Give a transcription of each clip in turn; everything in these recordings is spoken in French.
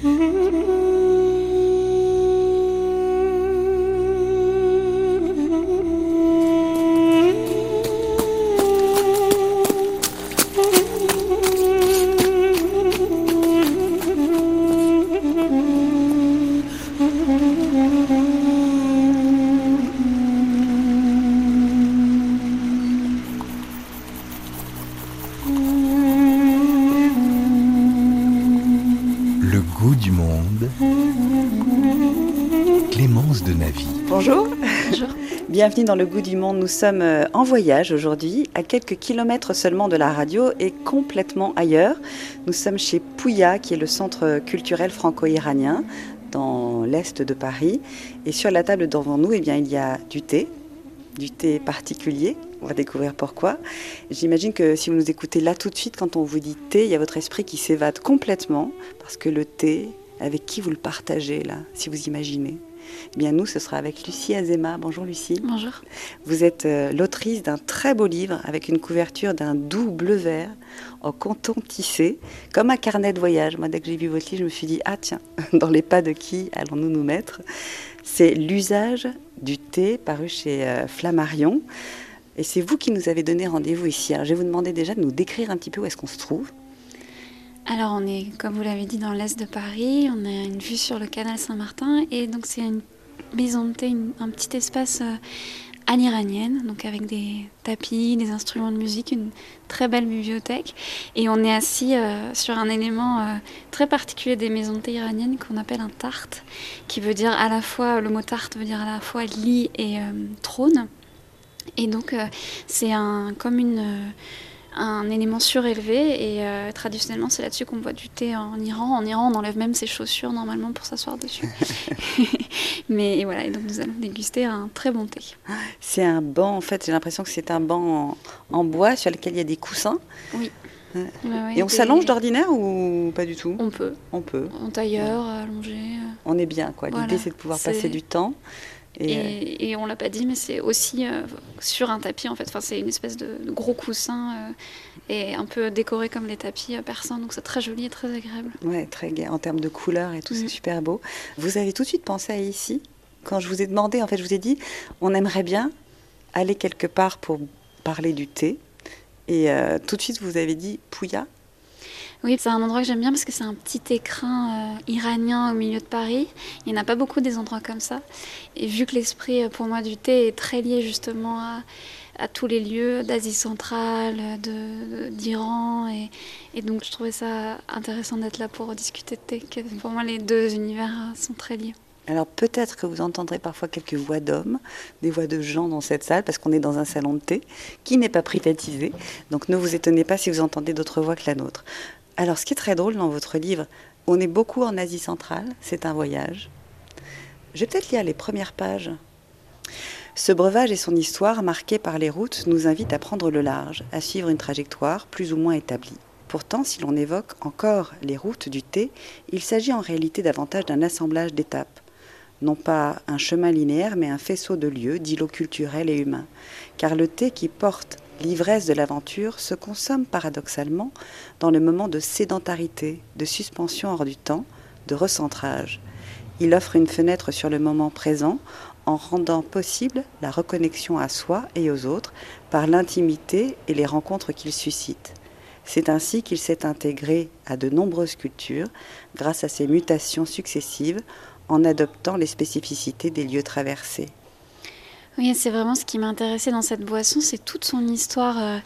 Le Bienvenue dans le goût du monde. Nous sommes euh, en voyage aujourd'hui, à quelques kilomètres seulement de la radio et complètement ailleurs. Nous sommes chez Pouya, qui est le centre culturel franco-iranien dans l'est de Paris. Et sur la table devant nous, eh bien, il y a du thé, du thé particulier. On va découvrir pourquoi. J'imagine que si vous nous écoutez là tout de suite, quand on vous dit thé, il y a votre esprit qui s'évade complètement, parce que le thé, avec qui vous le partagez là, si vous imaginez? Eh bien nous, ce sera avec Lucie Azema. Bonjour Lucie. Bonjour. Vous êtes euh, l'autrice d'un très beau livre avec une couverture d'un doux bleu-vert en coton tissé, comme un carnet de voyage. Moi, dès que j'ai vu votre livre, je me suis dit, ah tiens, dans les pas de qui allons-nous nous mettre? C'est l'usage du thé paru chez euh, Flammarion. Et c'est vous qui nous avez donné rendez-vous ici. Alors, je vais vous demander déjà de nous décrire un petit peu où est-ce qu'on se trouve. Alors on est, comme vous l'avez dit, dans l'est de Paris. On a une vue sur le canal Saint-Martin et donc c'est une maison de thé, un petit espace euh, à l'iranienne, donc avec des tapis, des instruments de musique, une très belle bibliothèque. Et on est assis euh, sur un élément euh, très particulier des maisons de thé iraniennes qu'on appelle un tarte, qui veut dire à la fois, le mot tarte veut dire à la fois lit et trône. Et donc c'est un, comme une... un élément surélevé et euh, traditionnellement c'est là-dessus qu'on boit du thé en Iran. En Iran on enlève même ses chaussures normalement pour s'asseoir dessus. Mais et voilà, et donc nous allons déguster un très bon thé. C'est un banc, en fait, j'ai l'impression que c'est un banc en, en bois sur lequel il y a des coussins. Oui. Ouais. Ouais, ouais, Et on des- s'allonge d'ordinaire ou pas du tout? On peut, On peut. en tailleur, allongé. euh. On est bien, quoi. L'idée, Voilà. c'est de pouvoir passer du temps. Et, euh, Et, et on l'a pas dit, mais c'est aussi euh, sur un tapis en fait. Enfin, c'est une espèce de, de gros coussin euh, et un peu décoré comme les tapis persans. Donc c'est très joli et très agréable. Ouais, très gai. En termes de couleurs et tout, c'est Mhm. super beau. Vous avez tout de suite pensé à ici Quand je vous ai demandé, en fait, je vous ai dit, on aimerait bien aller quelque part pour parler du thé. Et euh, tout de suite, vous avez dit Pouya. Oui, c'est un endroit que j'aime bien parce que c'est un petit écrin euh, iranien au milieu de Paris. Il n'y en a pas beaucoup des endroits comme ça. Et vu que l'esprit, euh, pour moi, du thé est très lié justement à, tous les lieux d'Asie centrale, d'Iran. Et, donc, je trouvais ça intéressant d'être là pour discuter de thé. Pour moi, les deux univers euh, sont très liés. Alors peut-être que vous entendrez parfois quelques voix d'hommes, des voix de gens dans cette salle, parce qu'on est dans un salon de thé qui n'est pas privatisé. Donc ne vous étonnez pas si vous entendez d'autres voix que la nôtre. Alors ce qui est très drôle dans votre livre, on est beaucoup en Asie centrale, c'est un voyage. Je vais peut-être lire les premières pages. Ce breuvage et son histoire, marquée par les routes, nous invitent à prendre le large, à suivre une trajectoire plus ou moins établie. Pourtant, si l'on évoque encore les routes du thé, il s'agit en réalité davantage d'un assemblage d'étapes non pas un chemin linéaire, mais un faisceau de lieux, d'îlots culturels et humains. Car le thé qui porte l'ivresse de l'aventure se consomme paradoxalement dans le moment de sédentarité, de suspension hors du temps, de recentrage. Il offre une fenêtre sur le moment présent en rendant possible la reconnexion à soi et aux autres par l'intimité et les rencontres qu'il suscite. C'est ainsi qu'il s'est intégré à de nombreuses cultures grâce à ses mutations successives en adoptant les spécificités des lieux traversés. Oui, c'est vraiment ce qui m'intéressait dans cette boisson, c'est toute son histoire euh,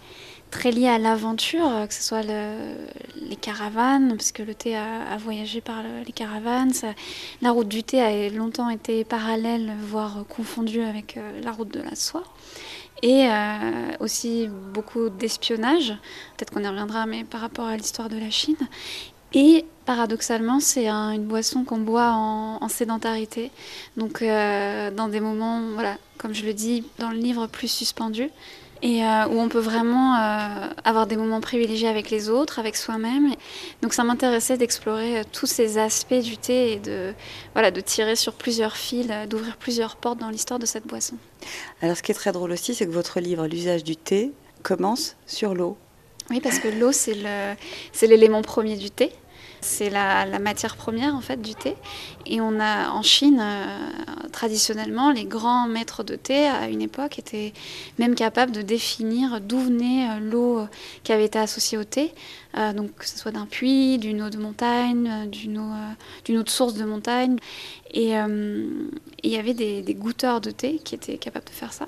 très liée à l'aventure, euh, que ce soit le- les caravanes, parce que le thé a, voyagé par le- les caravanes. la route du thé a longtemps été parallèle, voire confondue avec euh, la route de la soie. Et aussi beaucoup d'espionnage, peut-être qu'on y reviendra, mais par rapport à l'histoire de la Chine. Et paradoxalement, c'est un- une boisson qu'on boit en, en sédentarité. Donc, euh, dans des moments, voilà, comme je le dis dans le livre, plus suspendus. Et euh, où on peut vraiment euh, avoir des moments privilégiés avec les autres, avec soi-même. Donc, ça m'intéressait d'explorer tous ces aspects du thé et de, voilà, de tirer sur plusieurs fils, d'ouvrir plusieurs portes dans l'histoire de cette boisson. Alors ce qui est très drôle aussi, c'est que votre livre, L'usage du thé, commence sur l'eau. Oui, parce que l'eau, c'est le- c'est l'élément premier du thé. C'est la, matière première en fait du thé. Et on a en Chine, euh, traditionnellement, les grands maîtres de thé à une époque étaient même capables de définir d'où venait euh, l'eau qui avait été associée au thé. Euh, donc que ce soit d'un puits, d'une eau de montagne, d'une eau de source de montagne. Et il y avait des, des, goûteurs de thé qui étaient capables de faire ça.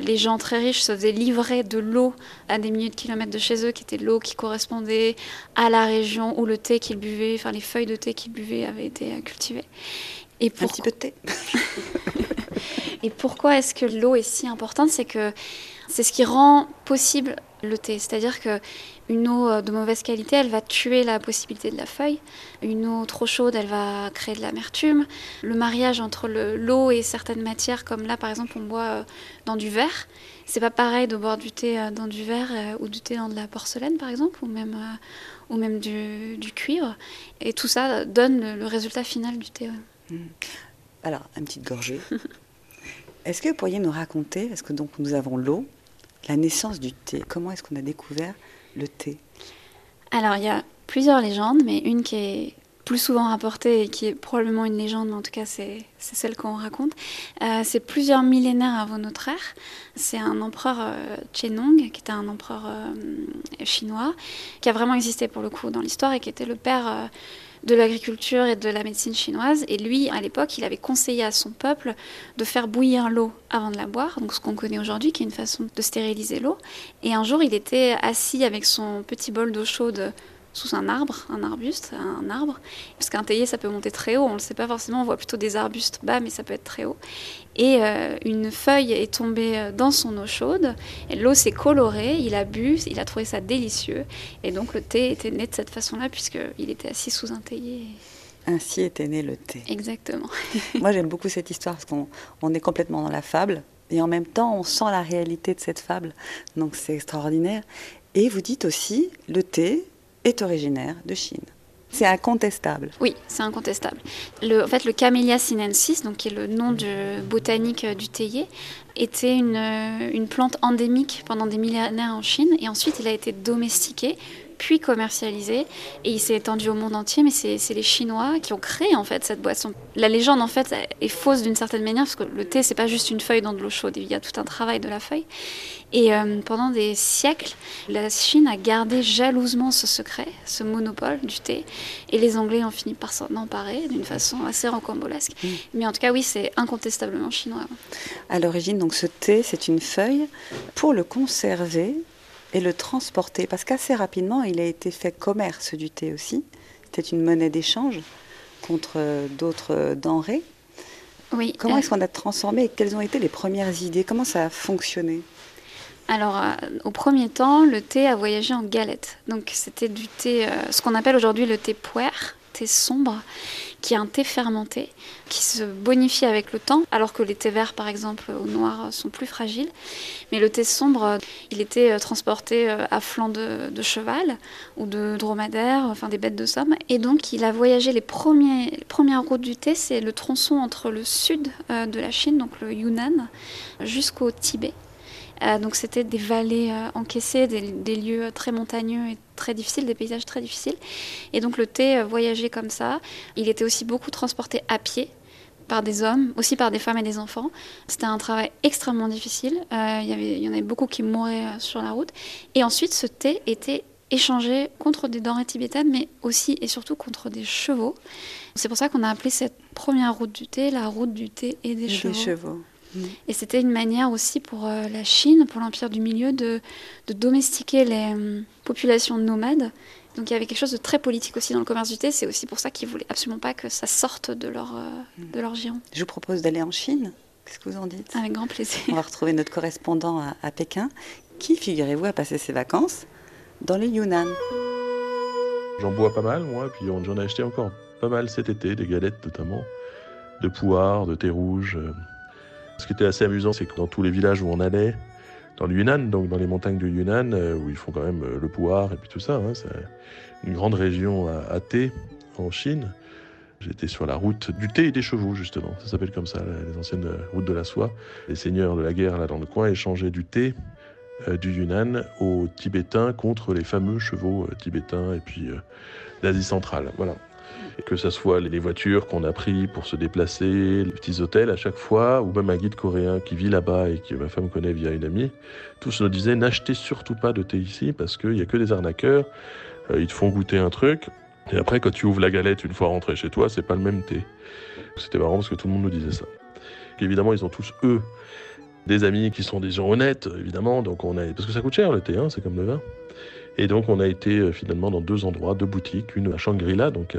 les gens très riches se faisaient livrer de l'eau à des milliers de kilomètres de chez eux, qui était l'eau qui correspondait à la région où le thé qu'ils buvaient, enfin les feuilles de thé qu'ils buvaient avaient été cultivées. Et pour... Un petit peu de thé. et pourquoi est-ce que l'eau est si importante? C'est que c'est ce qui rend possible le thé. C'est-à-dire que une eau de mauvaise qualité, elle va tuer la possibilité de la feuille. Une eau trop chaude, elle va créer de l'amertume. Le mariage entre l'eau et certaines matières, comme là par exemple on boit euh, dans du verre, c'est pas pareil de boire du thé euh, dans du verre euh, ou du thé dans de la porcelaine par exemple, ou même ou même du, cuivre. Et tout ça donne le, résultat final du thé. Hmm. Alors, une petite gorgée. est-ce que vous pourriez nous raconter, parce que donc nous avons l'eau, la naissance du thé Comment est-ce qu'on a découvert le thé Alors, il y a plusieurs légendes, mais une qui est plus souvent rapportée et qui est probablement une légende, mais en tout cas c'est celle qu'on raconte. Euh, c'est plusieurs millénaires avant notre ère. C'est un empereur euh, Chenong, qui était un empereur euh, chinois, qui a vraiment existé pour le coup dans l'histoire et qui était le père de l'agriculture et de la médecine chinoise. Et lui, à l'époque, il avait conseillé à son peuple de faire bouillir l'eau avant de la boire, donc ce qu'on connaît aujourd'hui, qui est une façon de stériliser l'eau. Et un jour, il était assis avec son petit bol d'eau chaude sous un arbre, un arbuste, un arbre. Parce qu'un théier, ça peut monter très haut, on ne le sait pas forcément, on voit plutôt des arbustes bas, mais ça peut être très haut. Et euh, une feuille est tombée euh, dans son eau chaude, l'eau s'est colorée, il a bu, il a trouvé ça délicieux, et donc le thé était né de cette façon-là, puisqu'il était assis sous un théier. Ainsi était né le thé. Exactement. Moi j'aime beaucoup cette histoire, parce qu'on est complètement dans la fable, et en même temps on sent la réalité de cette fable, donc c'est extraordinaire. Et vous dites aussi, le thé, est originaire de Chine. C'est incontestable. Oui, c'est incontestable. Le, en fait, le Camellia sinensis, donc qui est le nom de, botanique euh, du théier, était une, euh, une plante endémique pendant des millénaires en Chine et ensuite il a été domestiqué puis commercialisé et il s'est étendu au monde entier mais c'est les Chinois qui ont créé en fait cette boisson. La légende en fait est fausse d'une certaine manière parce que le thé c'est pas juste une feuille dans de l'eau chaude, il y a tout un travail de la feuille et euh, pendant des siècles, la Chine a gardé jalousement ce secret, ce monopole du thé. Et les Anglais ont fini par s'en emparer d'une façon assez rocambolesque. Mm. Mais en tout cas, oui, c'est incontestablement chinois. À l'origine, donc ce thé, c'est une feuille. Pour le conserver et le transporter, parce qu'assez rapidement, il a été fait commerce du thé aussi. C'était une monnaie d'échange contre d'autres denrées. Oui. Comment euh, est-ce qu'on a transformé et quelles ont été les premières idées? Comment ça a fonctionné? Alors, euh, au premier temps, le thé a voyagé en galette. Donc, c'était du thé, euh, ce qu'on appelle aujourd'hui le thé puer, thé sombre, qui est un thé fermenté, qui se bonifie avec le temps, alors que les thés verts, par exemple, au noir, sont plus fragiles. Mais le thé sombre, il était euh, transporté à flanc de, cheval ou de dromadaire, enfin des bêtes de somme. Et donc, il a voyagé les, premières routes du thé, c'est le tronçon entre le sud de la Chine, donc le Yunnan, jusqu'au Tibet. Euh, donc c'était des vallées euh, encaissées, des, lieux très montagneux et très difficiles, des paysages très difficiles. Et donc le thé euh, voyageait comme ça. Il était aussi beaucoup transporté à pied par des hommes, aussi par des femmes et des enfants. C'était un travail extrêmement difficile. il, y avait, il y en avait beaucoup qui mouraient sur la route. Et ensuite, ce thé était échangé contre des denrées tibétaines, mais aussi et surtout contre des chevaux. C'est pour ça qu'on a appelé cette première route du thé la route du thé et des chevaux. Des chevaux. Et c'était une manière aussi pour euh, la Chine, pour l'Empire du Milieu, de, domestiquer les euh, populations nomades. Donc il y avait quelque chose de très politique aussi dans le commerce du thé. C'est aussi pour ça qu'ils voulaient absolument pas que ça sorte de leur, euh, mm. de leur giron. Je vous propose d'aller en Chine. Qu'est-ce que vous en dites? Avec grand plaisir. On va retrouver notre correspondant à, Pékin, qui, figurez-vous, a passé ses vacances dans le Yunnan? J'en bois pas mal, moi, puis j'en ai acheté encore pas mal cet été, des galettes notamment, de poire, de thé rouge. Ce qui était assez amusant, c'est que dans tous les villages où on allait, dans le Yunnan, donc dans les montagnes du Yunnan, euh, où ils font quand même euh, le pouvoir et puis tout ça, hein, c'est une grande région à, thé en Chine. J'étais sur la route du thé et des chevaux, justement. Ça s'appelle comme ça, les anciennes routes de la soie. Les seigneurs de la guerre, là, dans le coin, échangeaient du thé euh, du Yunnan aux Tibétains contre les fameux chevaux euh, tibétains et puis euh, d'Asie centrale. Voilà. Et que ce soit les voitures qu'on a pris pour se déplacer, les petits hôtels à chaque fois, ou même un guide coréen qui vit là-bas et que ma femme connaît via une amie, tous nous disaient n'achetez surtout pas de thé ici parce qu'il n'y a que des arnaqueurs, ils te font goûter un truc, et après quand tu ouvres la galette une fois rentré chez toi, c'est pas le même thé. C'était marrant parce que tout le monde nous disait ça. Évidemment, ils ont tous, eux, des amis qui sont des gens honnêtes, évidemment. Donc on a, parce que ça coûte cher le thé, hein, c'est comme le vin. Et donc on a été euh, finalement dans deux endroits, deux boutiques, une à Shangri-La, donc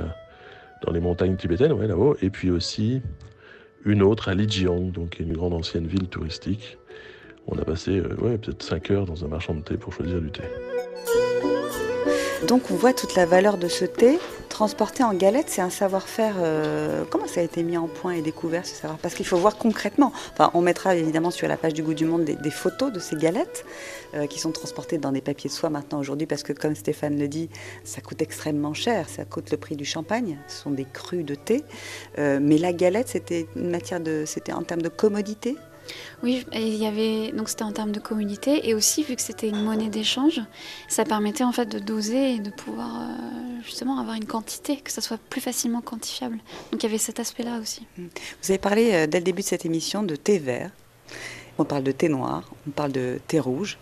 dans les montagnes tibétaines, ouais, là-haut, et puis aussi une autre à Lijiang, donc une grande ancienne ville touristique. On a passé euh, ouais, peut-être 5 heures dans un marchand de thé pour choisir du thé. Donc on voit toute la valeur de ce thé transporté en galette. C'est un savoir-faire. Euh, comment ça a été mis en point et découvert ce savoir Parce qu'il faut voir concrètement. On mettra évidemment sur la page du Goût du Monde des, photos de ces galettes euh, qui sont transportées dans des papiers de soie maintenant aujourd'hui parce que comme Stéphane le dit, ça coûte extrêmement cher. Ça coûte le prix du champagne. Ce sont des crus de thé. Euh, mais la galette, c'était une matière de, c'était en termes de commodité? Oui, il y avait donc c'était en termes de communauté et aussi vu que c'était une monnaie d'échange, ça permettait en fait de doser et de pouvoir euh, justement avoir une quantité, que ça soit plus facilement quantifiable. Donc il y avait cet aspect-là aussi. Mmh. Vous avez parlé euh, dès le début de cette émission de thé vert. On parle de thé noir, on parle de thé rouge.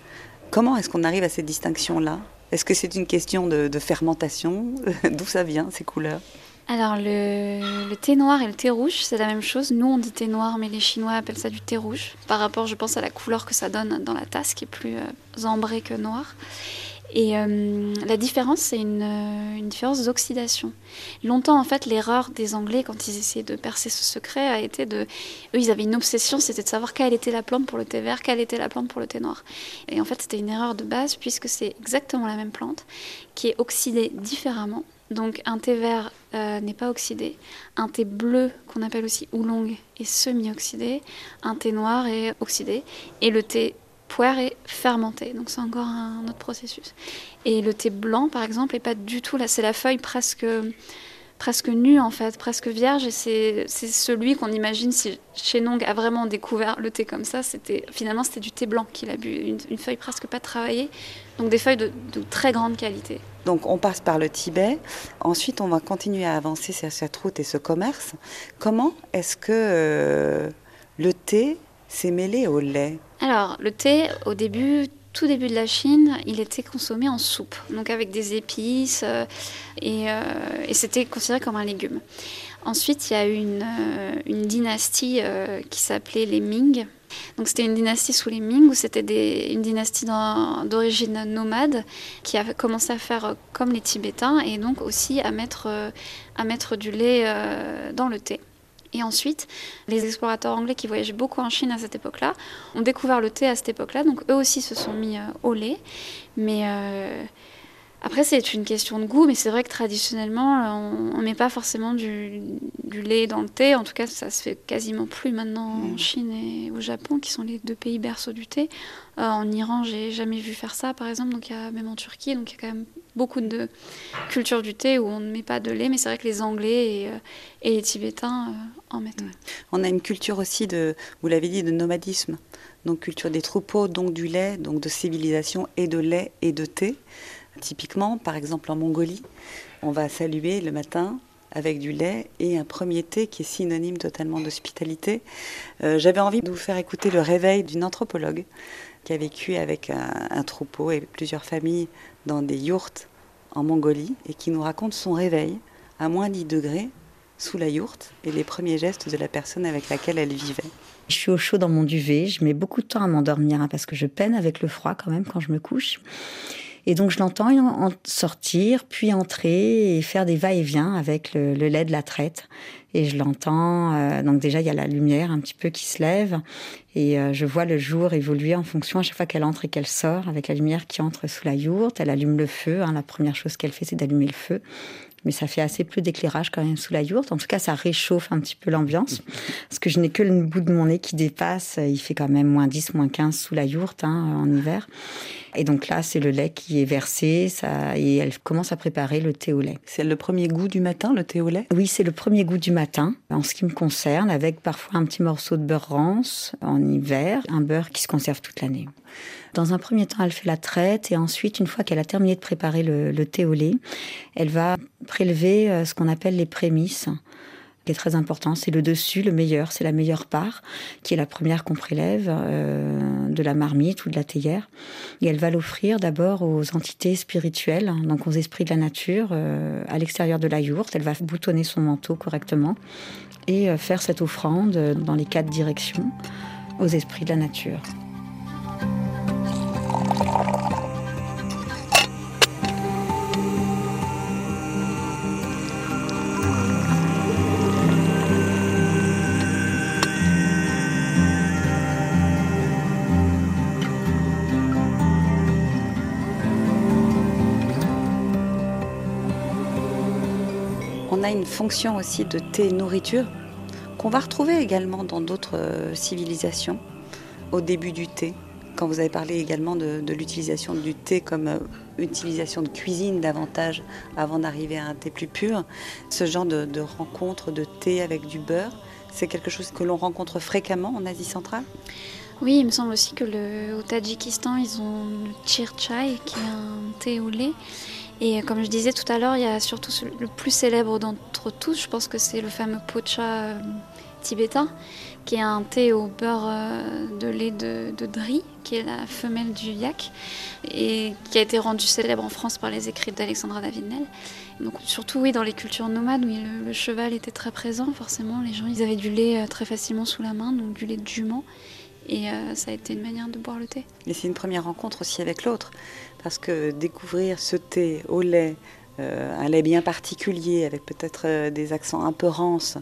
Comment est-ce qu'on arrive à cette distinction-là Est-ce que c'est une question de fermentation? D'où ça vient ces couleurs? Alors, le, thé noir et le thé rouge, c'est la même chose. Nous, on dit thé noir, mais les Chinois appellent ça du thé rouge, par rapport, je pense, à la couleur que ça donne dans la tasse, qui est plus euh, ambrée que noire. Et euh, la différence, c'est une, euh, une, différence d'oxydation. Longtemps, en fait, l'erreur des Anglais, quand ils essayaient de percer ce secret, a été de... Eux, ils avaient une obsession, c'était de savoir quelle était la plante pour le thé vert, quelle était la plante pour le thé noir. Et en fait, c'était une erreur de base, puisque c'est exactement la même plante, qui est oxydée différemment donc un thé vert euh, n'est pas oxydé, un thé bleu qu'on appelle aussi oolong est semi-oxydé, un thé noir est oxydé. Et le thé poire est fermenté. Donc c'est encore un autre processus. Et le thé blanc par exemple est pas du tout là, c'est la feuille presque presque nu en fait, presque vierge. Et c'est celui qu'on imagine si Chenong a vraiment découvert le thé comme ça, c'était finalement c'était du thé blanc qu'il a bu, une, feuille presque pas travaillée, donc des feuilles de très grande qualité. Donc on passe par le Tibet. Ensuite, on va continuer à avancer sur cette route et ce commerce. Comment est-ce que euh, le thé s'est mêlé au lait? Alors, le thé, au début, tout début de la Chine, il était consommé en soupe, donc avec des épices, euh, euh, et, c'était considéré comme un légume. Ensuite, il y a eu une, une dynastie qui s'appelait les Ming, donc c'était une dynastie sous les Ming, où c'était une dynastie d'origine nomade qui a commencé à faire euh, comme les Tibétains et donc aussi à mettre, euh, à mettre du lait euh, dans le thé. Et ensuite, les explorateurs anglais qui voyageaient beaucoup en Chine à cette époque-là ont découvert le thé à cette époque-là, donc eux aussi se sont mis au lait. Mais après, c'est une question de goût, mais c'est vrai que traditionnellement, on ne met pas forcément du, lait dans le thé. En tout cas, ça se fait quasiment plus maintenant en mm. Chine et au Japon, qui sont les deux pays berceaux du thé. Euh, en Iran, j'ai jamais vu faire ça, par exemple. Donc, il y a même en Turquie, donc il y a quand même beaucoup de cultures du thé où on ne met pas de lait, mais c'est vrai que les Anglais et, euh, les Tibétains euh, en mettent. On a une culture aussi de, vous l'avez dit, de nomadisme. Donc culture des troupeaux, donc du lait, donc de civilisation et de lait et de thé. Typiquement, par exemple en Mongolie, on va saluer le matin avec du lait et un premier thé qui est synonyme totalement d'hospitalité. Euh, j'avais envie de vous faire écouter le réveil d'une anthropologue qui a vécu avec un, troupeau et plusieurs familles dans des yourtes en Mongolie et qui nous raconte son réveil à moins 10 degrés sous la yourte et les premiers gestes de la personne avec laquelle elle vivait. Je suis au chaud dans mon duvet, je mets beaucoup de temps à m'endormir hein, parce que je peine avec le froid quand même quand je me couche. Et donc je l'entends en sortir, puis entrer et faire des va-et-vient avec le, lait de la traite. Et je l'entends, euh, donc déjà il y a la lumière un petit peu qui se lève et euh, je vois le jour évoluer en fonction à chaque fois qu'elle entre et qu'elle sort avec la lumière qui entre sous la yourte. Elle allume le feu. Hein. la première chose qu'elle fait, c'est d'allumer le feu mais ça fait assez peu d'éclairage quand même sous la yourte. En tout cas, ça réchauffe un petit peu l'ambiance, parce que je n'ai que le bout de mon nez qui dépasse. Il fait quand même moins 10, moins 15 sous la yourte hein, en hiver. Et donc là, c'est le lait qui est versé, ça, et elle commence à préparer le thé au lait. C'est le premier goût du matin, le thé au lait? Oui, c'est le premier goût du matin, en ce qui me concerne, avec parfois un petit morceau de beurre rance en hiver, un beurre qui se conserve toute l'année. Dans un premier temps, elle fait la traite et ensuite, une fois qu'elle a terminé de préparer le, le thé au lait, elle va prélever euh, ce qu'on appelle les prémices qui est très important, c'est le dessus, le meilleur, c'est la meilleure part, qui est la première qu'on prélève euh, de la marmite ou de la théière. Et elle va l'offrir d'abord aux entités spirituelles, donc aux esprits de la nature, euh, à l'extérieur de la yourte. Elle va boutonner son manteau correctement et euh, faire cette offrande dans les quatre directions aux esprits de la nature. Fonction aussi de thé nourriture qu'on va retrouver également dans d'autres euh, civilisations au début du thé. Quand vous avez parlé également de, l'utilisation du thé comme euh, utilisation de cuisine davantage avant d'arriver à un thé plus pur, ce genre de, rencontre de thé avec du beurre, c'est quelque chose que l'on rencontre fréquemment en Asie centrale? Oui, il me semble aussi que le, au Tadjikistan, ils ont le chai, qui est un thé au lait. Et comme je disais tout à l'heure, il y a surtout le plus célèbre d'entre tous, je pense que c'est le fameux pocha euh, tibétain, qui est un thé au beurre euh, de lait de, de dri, qui est la femelle du yak, et qui a été rendu célèbre en France par les écrits d'Alexandra David-Nel. Donc surtout oui dans les cultures nomades le, le, cheval était très présent, forcément les gens ils avaient du lait euh, très facilement sous la main, donc du lait de jument. Et euh, ça a été une manière de boire le thé. Et c'est une première rencontre aussi avec l'autre, parce que découvrir ce thé au lait, euh, un lait bien particulier, avec peut-être euh, des accents un peu rances,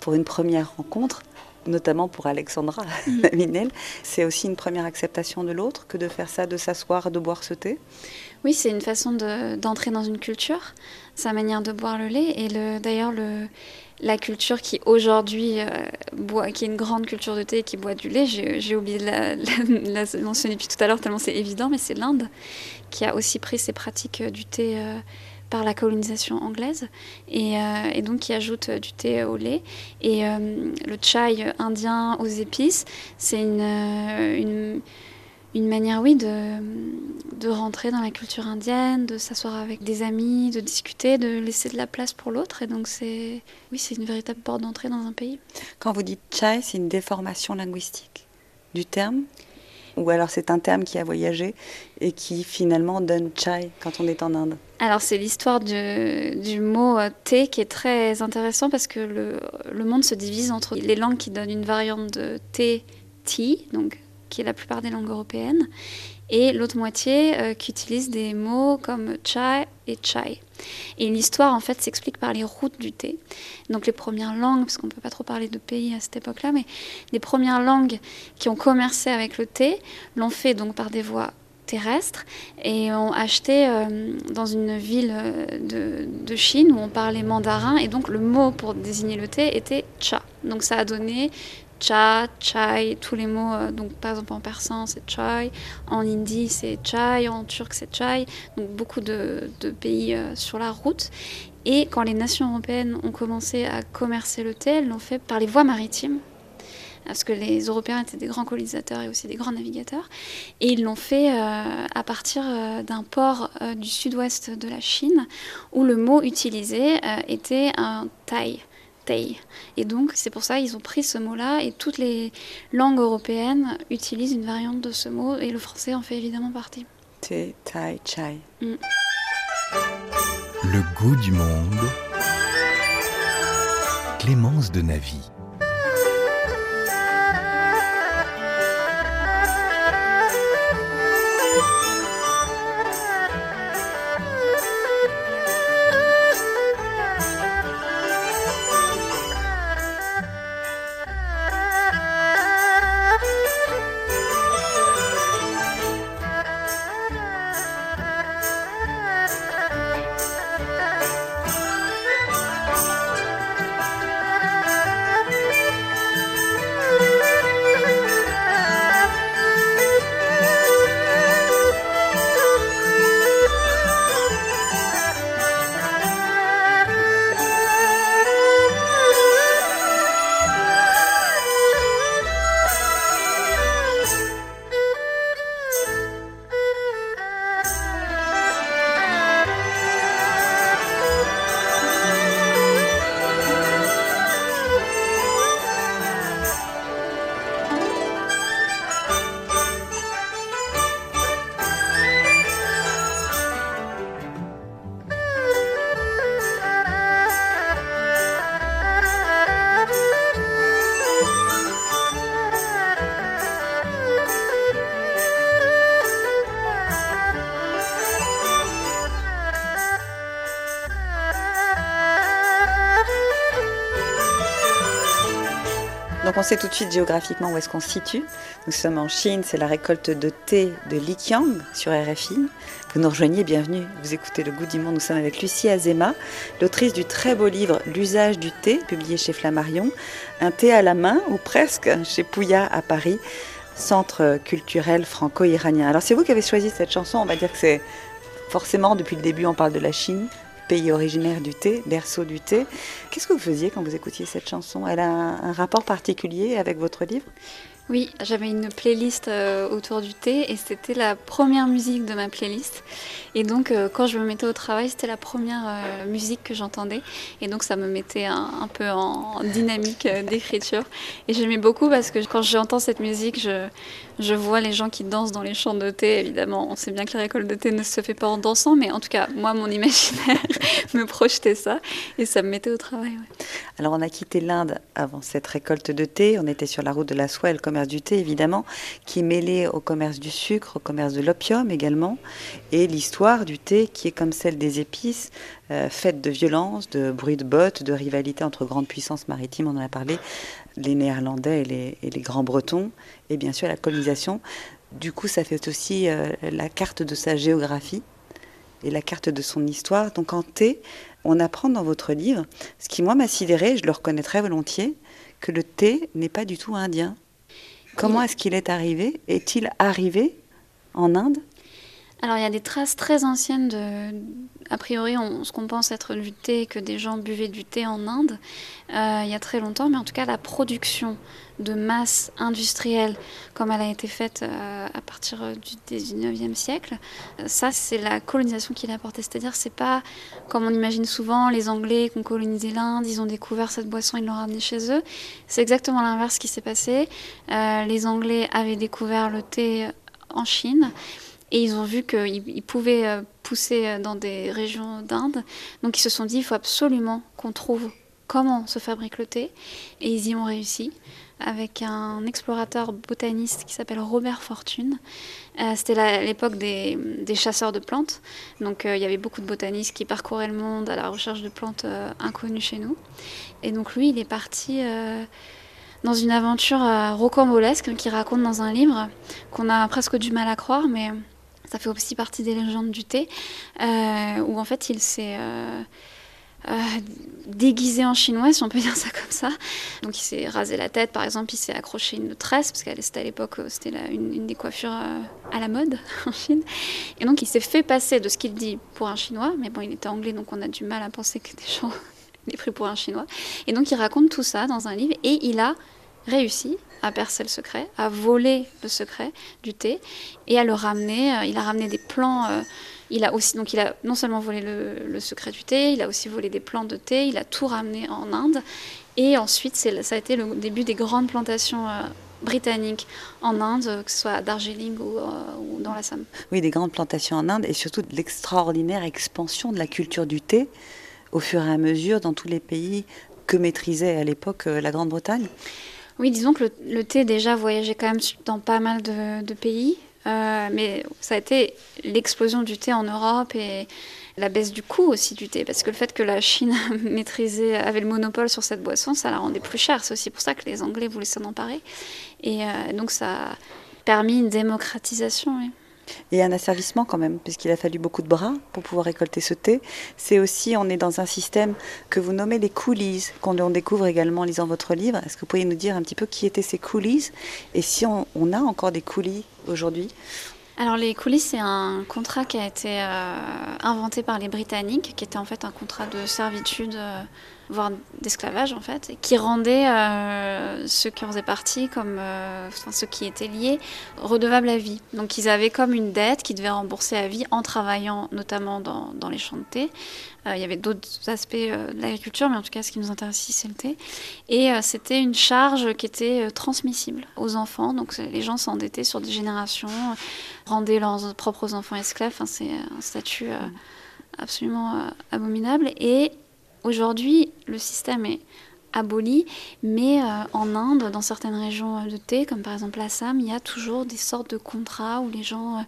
pour une première rencontre, notamment pour Alexandra Mm. Laminel, c'est aussi une première acceptation de l'autre que de faire ça, de s'asseoir, de boire ce thé? Oui, c'est une façon de- d'entrer dans une culture, sa manière de boire le lait. Et le- d'ailleurs, le, la culture qui aujourd'hui euh, boit, qui est une grande culture de thé et qui boit du lait, j'ai oublié de la, mentionner depuis tout à l'heure tellement c'est évident, mais c'est l'Inde qui a aussi pris ces pratiques euh, du thé euh, par la colonisation anglaise et, donc qui ajoute du thé au lait. Et le chai indien aux épices, c'est une, une manière, oui, de, de rentrer dans la culture indienne, de s'asseoir avec des amis, de discuter, de laisser de la place pour l'autre. Et donc, c'est oui, c'est une véritable porte d'entrée dans un pays. Quand vous dites chai, c'est une déformation linguistique du terme? Ou alors c'est un terme qui a voyagé et qui finalement donne chai quand on est en Inde? Alors, c'est l'histoire du, du mot euh, thé qui est très intéressant parce que le, le monde se divise entre les langues qui donnent une variante de thé, tea, donc qui est la plupart des langues européennes, et l'autre moitié euh, qui utilise des mots comme chai et chai. Et l'histoire, en fait, s'explique par les routes du thé. Donc les premières langues, parce qu'on ne peut pas trop parler de pays à cette époque-là, mais les premières langues qui ont commercé avec le thé l'ont fait donc par des voies terrestres et ont acheté euh, dans une ville euh, de, de Chine où on parlait mandarin et donc le mot pour désigner le thé était cha. Donc ça a donné cha, chai, tous les mots, euh, donc par exemple en persan c'est chai, en hindi c'est chai, en turc c'est chai, donc beaucoup de, pays euh, sur la route. Et quand les nations européennes ont commencé à commercer le thé, elles l'ont fait par les voies maritimes. Parce que les Européens étaient des grands colonisateurs et aussi des grands navigateurs. Et ils l'ont fait euh, à partir d'un port du sud-ouest de la Chine où le mot utilisé était un tai. Et donc c'est pour ça qu'ils ont pris ce mot-là et toutes les langues européennes utilisent une variante de ce mot et le français en fait évidemment partie. Thé, tai, chai. Mm. Le goût du monde. Clémence de Navy. On sait tout de suite géographiquement où est-ce qu'on se situe. Nous sommes en Chine, c'est la récolte de thé de Liqiang sur RFI. Vous nous rejoignez, bienvenue. Vous écoutez Le Goût du Monde. Nous sommes avec Lucie Azema, l'autrice du très beau livre L'usage du thé, publié chez Flammarion. Un thé à la main, ou presque, chez Pouya à Paris, centre culturel franco-iranien. Alors c'est vous qui avez choisi cette chanson. On va dire que c'est forcément, depuis le début, on parle de la Chine pays originaire du thé, berceau du thé. Qu'est-ce que vous faisiez quand vous écoutiez cette chanson? Elle a un, rapport particulier avec votre livre? Oui, j'avais une playlist euh, autour du thé et c'était la première musique de ma playlist. Et donc, euh, quand je me mettais au travail, c'était la première euh, musique que j'entendais. Et donc, ça me mettait un, peu en dynamique d'écriture. Et j'aimais beaucoup parce que quand j'entends cette musique, je, je vois les gens qui dansent dans les champs de thé, évidemment. On sait bien que la récolte de thé ne se fait pas en dansant, mais en tout cas, moi, mon imaginaire me projetait ça et ça me mettait au travail. Alors, on a quitté l'Inde avant cette récolte de thé. On était sur la route de la soie et le du thé, évidemment, qui est mêlé au commerce du sucre, au commerce de l'opium également, et l'histoire du thé qui est comme celle des épices, euh, faite de violence, de bruit de bottes, de rivalité entre grandes puissances maritimes, on en a parlé, les Néerlandais et les, Grands Bretons, et bien sûr la colonisation. Du coup, ça fait aussi euh, la carte de sa géographie et la carte de son histoire. Donc en thé, on apprend dans votre livre, ce qui moi m'a sidéré, je le reconnais très volontiers, que le thé n'est pas du tout indien. Comment est-ce qu'il est arrivé? Est-il arrivé en Inde? Alors il y a des traces très anciennes de, a priori, on, ce qu'on pense être du thé, que des gens buvaient du thé en Inde, euh, il y a très longtemps, mais en tout cas, la production de masse industrielle, comme elle a été faite euh, à partir du 19e siècle, ça, c'est la colonisation qui l'a apporté. C'est-à-dire, c'est pas comme on imagine souvent, les Anglais qui ont colonisé l'Inde, ils ont découvert cette boisson, ils l'ont ramenée chez eux. C'est exactement l'inverse qui s'est passé. Euh, les Anglais avaient découvert le thé en Chine. Et ils ont vu qu'ils pouvaient euh, pousser euh, dans des régions d'Inde. Donc ils se sont dit, il faut absolument qu'on trouve comment se fabrique le thé. Et ils y ont réussi avec un explorateur botaniste qui s'appelle Robert Fortune. Euh, c'était l'époque des, chasseurs de plantes. Donc il y avait beaucoup de botanistes qui parcouraient le monde à la recherche de plantes inconnues chez nous. Et donc lui, il est parti dans une aventure rocambolesque qu'il raconte dans un livre qu'on a presque du mal à croire, mais ça fait aussi partie des légendes du thé, euh, où en fait il s'est euh, euh, déguisé en chinois, si on peut dire ça comme ça. Donc il s'est rasé la tête, par exemple, il s'est accroché une tresse, parce qu'elle c'était à l'époque, c'était une, une, des coiffures à la mode en Chine. Et donc il s'est fait passer de ce qu'il dit pour un chinois, mais bon, il était anglais, donc on a du mal à penser que des gens l'aient pris pour un chinois. Et donc il raconte tout ça dans un livre, et il a réussi à percer le secret, à voler le secret du thé et à le ramener. Euh, il a ramené des plants. Euh, il a aussi donc il a non seulement volé le, secret du thé, il a aussi volé des plants de thé. Il a tout ramené en Inde. Et ensuite, ça a été le début des grandes plantations euh, britanniques en Inde, que ce soit à Darjeeling ou, dans l'Assam. Oui, des grandes plantations en Inde et surtout de l'extraordinaire expansion de la culture du thé au fur et à mesure dans tous les pays que maîtrisait à l'époque la Grande-Bretagne. Oui, disons que le, thé déjà voyageait quand même dans pas mal de, pays, euh, mais ça a été l'explosion du thé en Europe et la baisse du coût aussi du thé, parce que le fait que la Chine maîtrisait, avait le monopole sur cette boisson, ça la rendait plus chère. C'est aussi pour ça que les Anglais voulaient s'en emparer. Et euh, donc ça a permis une démocratisation. Oui. Et un asservissement quand même, puisqu'il a fallu beaucoup de bras pour pouvoir récolter ce thé. C'est aussi, on est dans un système que vous nommez les coulisses, qu'on découvre également en lisant votre livre. Est-ce que vous pourriez nous dire un petit peu qui étaient ces coulisses et si on, a encore des coulis aujourd'hui? Alors les coulisses, c'est un contrat qui a été euh, inventé par les Britanniques, qui était en fait un contrat de servitude euh, voire d'esclavage en fait, qui rendait euh, ceux qui en faisaient partie, comme euh, enfin, ceux qui étaient liés, redevables à vie. Donc ils avaient comme une dette qu'ils devaient rembourser à vie en travaillant notamment dans, dans les champs de thé. Euh, il y avait d'autres aspects de l'agriculture, mais en tout cas ce qui nous intéresse ici c'est le thé. Et c'était une charge qui était transmissible aux enfants, donc les gens s'endettaient sur des générations, rendaient leurs propres enfants esclaves, enfin, c'est un statut absolument abominable. Et Aujourd'hui, le système est aboli, mais euh, en Inde, dans certaines régions de thé, comme par exemple l'Assam, il y a toujours des sortes de contrats où les gens... Euh,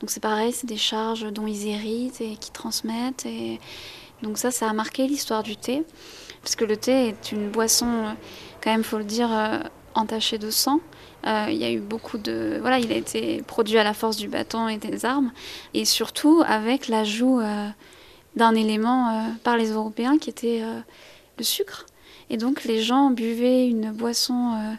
donc c'est pareil, c'est des charges dont ils héritent et qui transmettent. Et donc ça, ça a marqué l'histoire du thé, parce que le thé est une boisson, euh, quand même, faut le dire, entaché de sang. Euh, il y a eu beaucoup de. Voilà, il a été produit à la force du bâton et des armes. Et surtout avec l'ajout euh, d'un élément euh, par les Européens qui était le sucre. Et donc les gens buvaient une boisson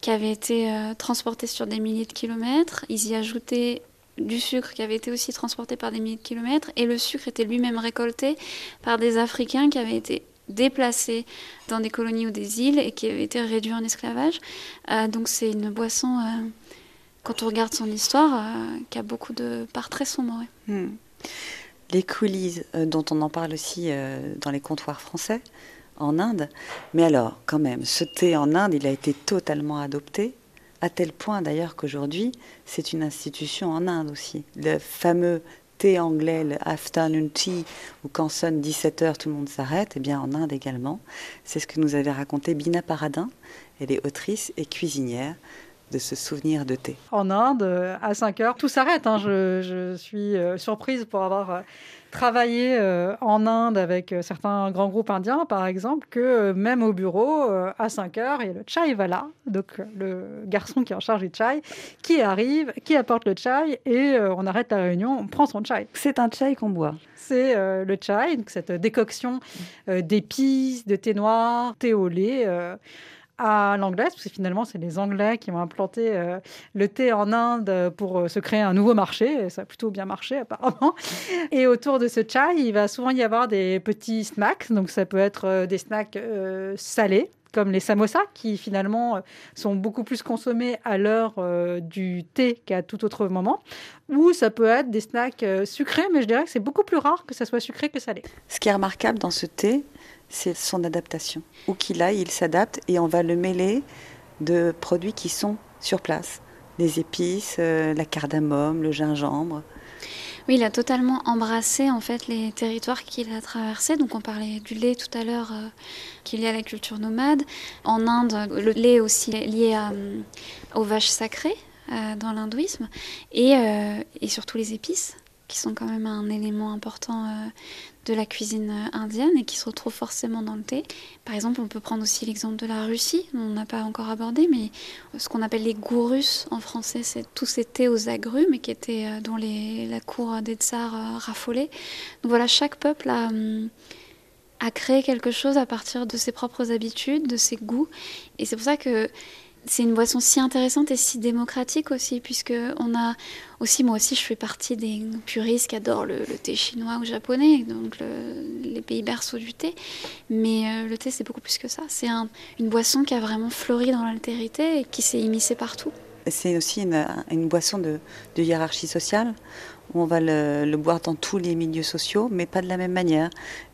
qui avait été transportée sur des milliers de kilomètres. Ils y ajoutaient du sucre qui avait été aussi transporté par des milliers de kilomètres. Et le sucre était lui-même récolté par des Africains qui avaient été déplacés dans des colonies ou des îles et qui avaient été réduits en esclavage. Euh, donc c'est une boisson, euh, quand on regarde son histoire, euh, qui a beaucoup de parts très sombres. Hmm. Les coulisses, dont on en parle aussi dans les comptoirs français, en Inde. Mais alors, quand même, ce thé en Inde, il a été totalement adopté, à tel point d'ailleurs qu'aujourd'hui, c'est une institution en Inde aussi. Le fameux anglais, le afternoon tea, où quand sonne 17h, tout le monde s'arrête, eh bien en Inde également. C'est ce que nous avait raconté Bina Paradin. Elle est autrice et cuisinière de ce souvenir de thé. En Inde, à 5 h tout s'arrête. Hein. Je, suis euh, surprise pour avoir euh, travaillé euh, en Inde avec euh, certains grands groupes indiens, par exemple, que euh, même au bureau, à 5 heures, il y a le chai vala, donc le garçon qui est en charge du chai, qui arrive, qui apporte le chai, et on arrête la réunion, on prend son chai. C'est un chai qu'on boit. C'est le chai, donc cette décoction d'épices, de thé noir, thé au lait à l'anglaise, parce que finalement, c'est les Anglais qui ont implanté euh, le thé en Inde pour euh, se créer un nouveau marché. Et ça a plutôt bien marché, apparemment. Et autour de ce chai, il va souvent y avoir des petits snacks. Donc, ça peut être euh, des snacks salés, comme les samosas, qui finalement sont beaucoup plus consommés à l'heure du thé qu'à tout autre moment. Ou ça peut être des snacks sucrés, mais je dirais que c'est beaucoup plus rare que ça soit sucré que salé. Ce qui est remarquable dans ce thé, c'est son adaptation. Où qu'il aille, il s'adapte et on va le mêler de produits qui sont sur place. Les épices, euh, la cardamome, le gingembre. Oui, il a totalement embrassé en fait les territoires qu'il a traversés. Donc on parlait du lait tout à l'heure, euh, qui est lié à la culture nomade. En Inde, le lait est aussi lié euh, aux vaches sacrées dans l'hindouisme et, et surtout les épices qui sont quand même un élément important de la cuisine euh, indienne et qui se retrouve forcément dans le thé. Par exemple, on peut prendre aussi l'exemple de la Russie, on n'a pas encore abordé, mais ce qu'on appelle les russes en français, c'est tous ces thés aux agrumes et qui étaient euh, dans les, la cour des tsars euh, raffolés. Donc voilà, chaque peuple hum, a créé quelque chose à partir de ses propres habitudes, de ses goûts. Et c'est pour ça que c'est une boisson si intéressante et si démocratique aussi, puisque on a aussi, moi aussi, je fais partie des puristes qui adorent le, thé chinois ou japonais, donc les pays berceaux du thé. Mais euh, le thé, c'est beaucoup plus que ça. C'est une boisson qui a vraiment fleuri dans l'altérité et qui s'est immiscée partout. C'est aussi une, boisson de, hiérarchie sociale où on va le, boire dans tous les milieux sociaux, mais pas de la même manière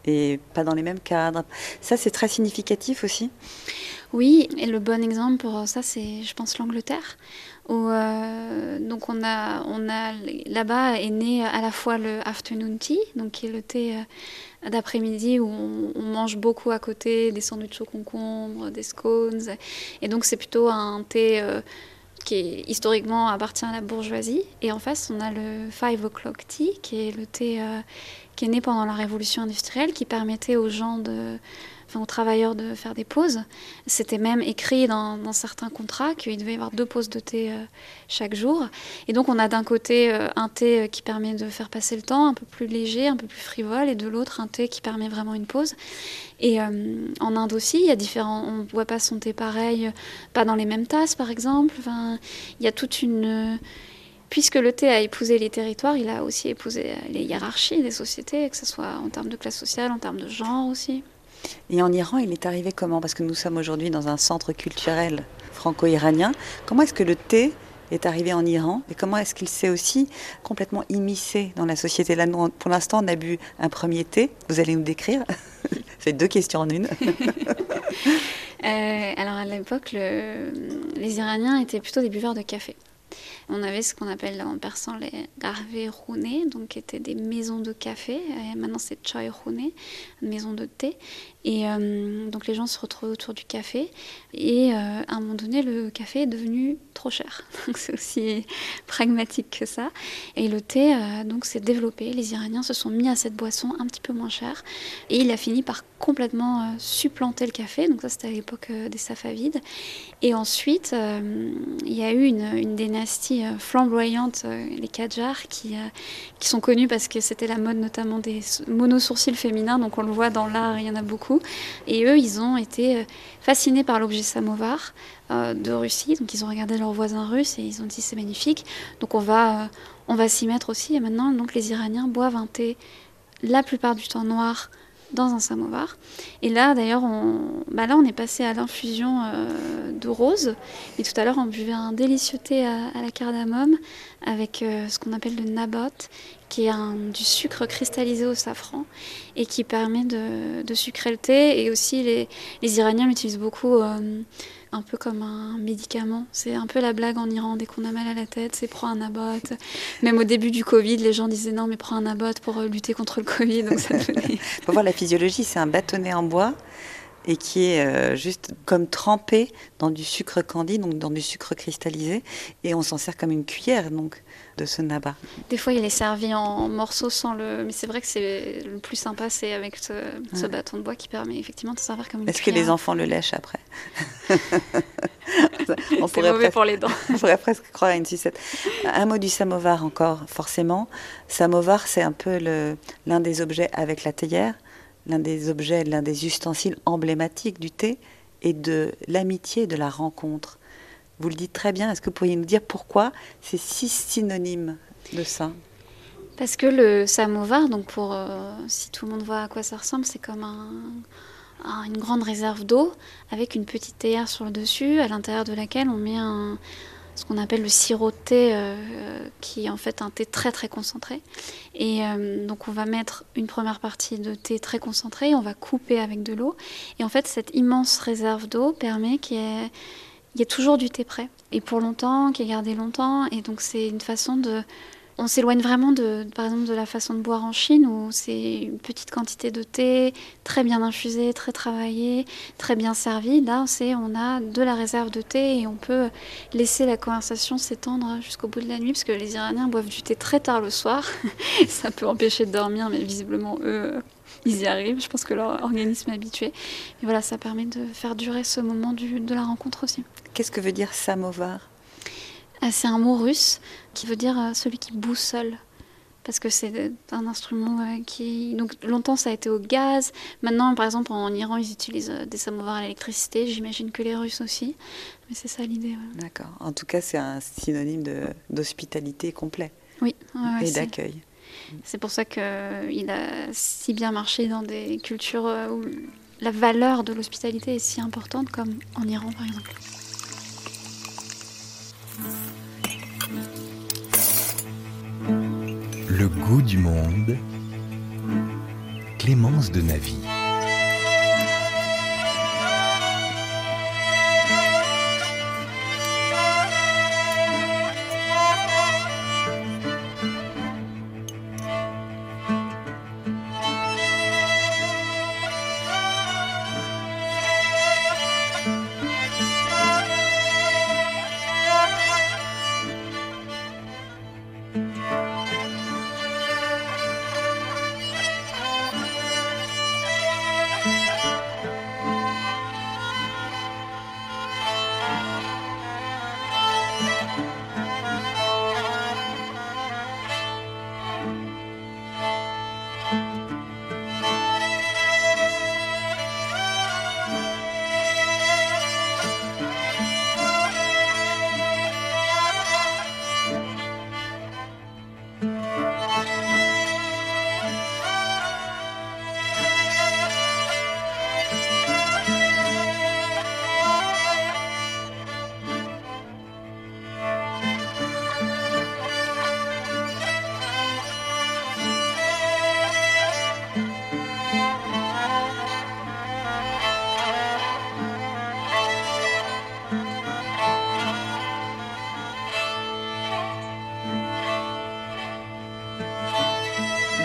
et pas dans les mêmes cadres. Ça, c'est très significatif aussi. Oui, et le bon exemple pour ça, c'est, je pense, l'Angleterre. Où, euh, donc on a, on a là-bas est né à la fois le afternoon tea, donc qui est le thé euh, d'après-midi où on, mange beaucoup à côté des sandwichs au concombre, des scones, et donc c'est plutôt un thé euh, qui historiquement appartient à la bourgeoisie. Et en face, on a le five o'clock tea, qui est le thé qui est né pendant la révolution industrielle, qui permettait aux gens de aux travailleurs de faire des pauses. C'était même écrit dans, certains contrats qu'il devait y avoir deux pauses de thé euh, chaque jour. Et donc on a d'un côté euh, un thé euh, qui permet de faire passer le temps, un peu plus léger, un peu plus frivole, et de l'autre un thé qui permet vraiment une pause. Et en Inde aussi, il y a différents. On ne voit pas son thé pareil, pas dans les mêmes tasses par exemple. Enfin, il y a toute une puisque le thé a épousé les territoires, il a aussi épousé les hiérarchies des sociétés, que ce soit en termes de classe sociale, en termes de genre aussi. Et en Iran, il est arrivé comment? Parce que nous sommes aujourd'hui dans un centre culturel franco-iranien. Comment est-ce que le thé est arrivé en Iran? Et comment est-ce qu'il s'est aussi complètement immiscé dans la société? Là, pour l'instant, on a bu un premier thé. Vous allez nous décrire C'est deux questions en une. Euh, alors à l'époque, les Iraniens étaient plutôt des buveurs de café. On avait ce qu'on appelle en persan les garve roune, donc qui étaient des maisons de café. Et maintenant c'est chai roune, maison de thé. Et euh, donc les gens se retrouvaient autour du café. Et euh, à un moment donné, le café est devenu trop cher. Donc c'est aussi pragmatique que ça. Et le thé euh, donc s'est développé. Les Iraniens se sont mis à cette boisson un petit peu moins chère. Et il a fini par complètement supplanter le café. Donc ça c'était à l'époque des Safavides. Et ensuite, il y a eu une, une dynastie flamboyante, les Qajars, qui, qui sont connus parce que c'était la mode notamment des monosourcils féminins. Donc on le voit dans l'art, il y en a beaucoup. Et eux, ils ont été euh, fascinés par l'objet samovar euh, de Russie. Donc ils ont regardé leurs voisins russes et ils ont dit c'est magnifique. Donc on va, euh, on va s'y mettre aussi. Et maintenant, donc les Iraniens boivent un thé la plupart du temps noir dans un samovar. Et là, d'ailleurs, on, bah là, on est passé à l'infusion de rose. Et tout à l'heure, on buvait un délicieux thé à, la cardamome avec ce qu'on appelle le nabot, qui est un, du sucre cristallisé au safran et qui permet de, sucrer le thé. Et aussi, les, les Iraniens l'utilisent beaucoup euh, un peu comme un médicament. C'est un peu la blague en Iran, dès qu'on a mal à la tête, c'est prends un abot. Même au début du Covid, les gens disaient non, mais prends un abot pour euh, lutter contre le Covid. Donc ça faut voir la physiologie, c'est un bâtonnet en bois et qui est euh, juste comme trempé dans du sucre candide, donc dans du sucre cristallisé, et on s'en sert comme une cuillère donc de ce naba. Des fois, il est servi en morceaux sans le, mais c'est vrai que c'est le plus sympa, c'est avec ce, bâton de bois qui permet effectivement de servir comme une Est-ce que les enfants le lèchent après On pourrait mauvais pour les dents. on pourrait presque croire à une sucette. Un mot du samovar encore, forcément. Samovar, c'est un peu l'un des objets avec la théière l'un des objets, l'un des ustensiles emblématiques du thé et de l'amitié, de la rencontre. Vous le dites très bien. Est-ce que vous pourriez nous dire pourquoi c'est si synonyme de ça? Parce que le samovar, donc pour euh, si tout le monde voit à quoi ça ressemble, c'est comme une grande réserve d'eau avec une petite théière sur le dessus, à l'intérieur de laquelle on met ce qu'on appelle le sirop de thé, euh, qui est en fait un thé très très concentré. Et euh, donc on va mettre une première partie de thé très concentré, on va couper avec de l'eau. Et en fait cette immense réserve d'eau permet qu'il y, ait, toujours du thé prêt. Et pour longtemps, qui est gardé longtemps. Et donc c'est une façon de on s'éloigne vraiment de, par exemple, de la façon de boire en Chine où c'est une petite quantité de thé, très bien infusé, très travaillé, très bien servi. Là, c'est on a de la réserve de thé et on peut laisser la conversation s'étendre jusqu'au bout de la nuit parce que les Iraniens boivent du thé très tard le soir. Ça peut empêcher de dormir, mais visiblement eux, ils y arrivent. Je pense que leur organisme est habitué. Et voilà, ça permet de faire durer ce moment de la rencontre aussi. Qu'est-ce que veut dire samovar? Ah, c'est un mot russe qui veut dire euh, celui qui boussole. Parce que c'est un instrument euh, qui. Donc longtemps ça a été au gaz. Maintenant, par exemple, en Iran, ils utilisent euh, des samovars à l'électricité. J'imagine que les Russes aussi. Mais c'est ça l'idée. D'accord. En tout cas, c'est un synonyme d'hospitalité complet. Oui. et d'accueil. C'est pour ça qu'il a si bien marché dans des cultures où la valeur de l'hospitalité est si importante, comme en Iran par exemple. Le goût du monde, Clémence de Navy.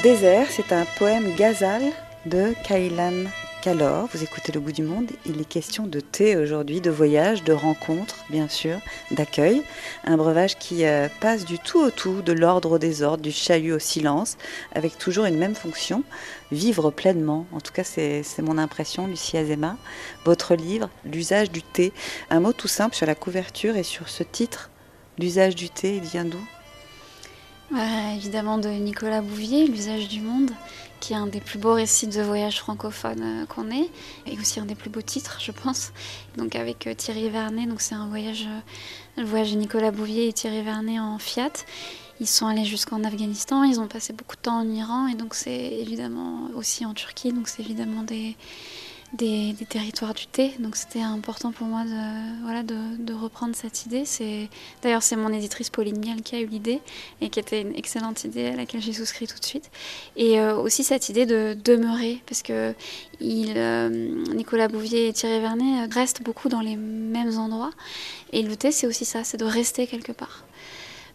Désert, c'est un poème gazal de Kailan Kalor. Vous écoutez Le goût du monde. Il est question de thé aujourd'hui, de voyage, de rencontres, bien sûr, d'accueil. Un breuvage qui euh, passe du tout au tout, de l'ordre au désordre, du chahut au silence, avec toujours une même fonction, vivre pleinement. En tout cas, c'est mon impression, Lucie Azema. Votre livre, L'usage du thé. Un mot tout simple sur la couverture et sur ce titre. L'usage du thé, il vient d'où? Bah, évidemment de Nicolas Bouvier, L'usage du monde, qui est un des plus beaux récits de voyage francophone euh, qu'on ait, et aussi un des plus beaux titres, je pense. Donc avec euh, Thierry Vernet, donc c'est un voyage, euh, le voyage de Nicolas Bouvier et Thierry Vernet en Fiat. Ils sont allés jusqu'en Afghanistan, ils ont passé beaucoup de temps en Iran, et donc c'est évidemment aussi en Turquie, donc c'est évidemment des, des, territoires du thé. Donc c'était important pour moi de, voilà, de, reprendre cette idée. C'est, d'ailleurs, c'est mon éditrice Pauline Miel qui a eu l'idée et qui était une excellente idée à laquelle j'ai souscrit tout de suite. Et euh, aussi cette idée de demeurer, parce que euh, Nicolas Bouvier et Thierry Vernet euh, restent beaucoup dans les mêmes endroits. Et le thé, c'est aussi ça, c'est de rester quelque part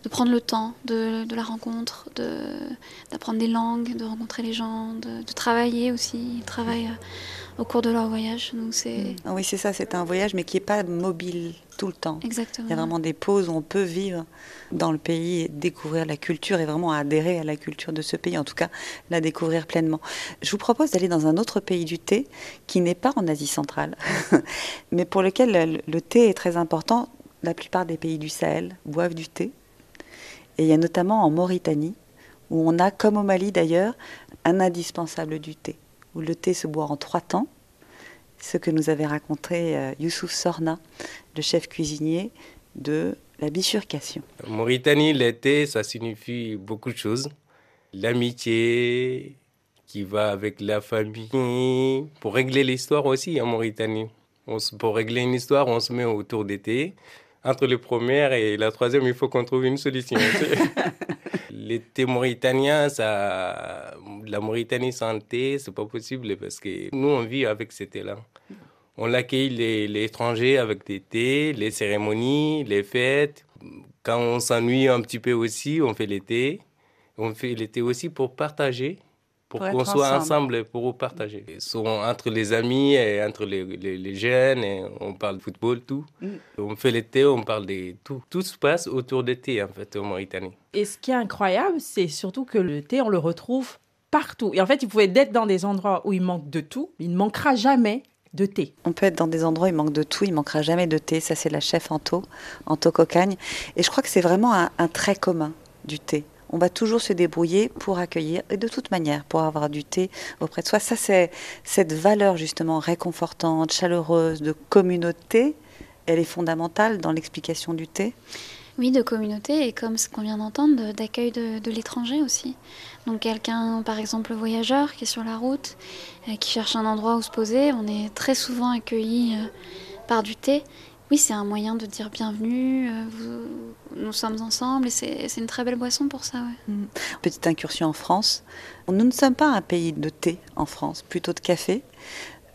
de prendre le temps de, de la rencontre, de, d'apprendre des langues, de rencontrer les gens, de, de travailler aussi. Ils travaillent euh, au cours de leur voyage. Donc c'est Ah Oui, c'est ça, c'est un voyage, mais qui n'est pas mobile tout le temps. exactement. Il y a vraiment des pauses où on peut vivre dans le pays et découvrir la culture et vraiment adhérer à la culture de ce pays, en tout cas la découvrir pleinement. Je vous propose d'aller dans un autre pays du thé qui n'est pas en Asie centrale, mais pour lequel le, le thé est très important. La plupart des pays du Sahel boivent du thé. Et il y a notamment en Mauritanie, où on a, comme au Mali d'ailleurs, un indispensable du thé, où le thé se boit en trois temps, ce que nous avait raconté euh, Youssouf Sorna, le chef cuisinier de la bifurcation. En Mauritanie, l'été, ça signifie beaucoup de choses. L'amitié qui va avec la famille. Pour régler l'histoire aussi en Mauritanie. Pour régler une histoire, on se met autour d'été. Entre les premières et la troisième, il faut qu'on trouve une solution. L'été mauritanien, ça, la Mauritanie sans thé, c'est pas possible parce que nous, on vit avec cet thé-là. On accueille les, les étrangers avec des thés, les cérémonies, les fêtes. Quand on s'ennuie un petit peu aussi, on fait l'été. On fait l'été aussi pour partager, pour, Pour qu'on soit ensemble. ensemble, pour partager. Ils sont entre les amis et entre les, les, les jeunes, et on parle de football, tout. Mm. On fait l'été, on parle de tout. Tout se passe autour des thé, en fait, en Mauritanie. Et ce qui est incroyable, c'est surtout que le thé, on le retrouve partout. Et en fait, il pouvait être dans des endroits où il manque de tout, mais il ne manquera jamais de thé. On peut être dans des endroits où il manque de tout, il manquera jamais de thé. Ça, c'est la chef Anto, Anto Cocagne. Et je crois que c'est vraiment un, un trait commun du thé. On va toujours se débrouiller pour accueillir, et de toute manière, pour avoir du thé auprès de soi. Ça, c'est cette valeur justement réconfortante, chaleureuse, de communauté. Elle est fondamentale dans l'explication du thé. Oui, de communauté et comme ce qu'on vient d'entendre, de- d'accueil de, l'étranger aussi. Donc quelqu'un, par exemple, le voyageur qui est sur la route, euh, qui cherche un endroit où se poser, on est très souvent accueilli euh, par du thé. Oui, c'est un moyen de dire bienvenue, euh, nous sommes ensemble et c'est une très belle boisson pour ça. ouais. Petite incursion en France. Nous ne sommes pas un pays de thé en France, plutôt de café.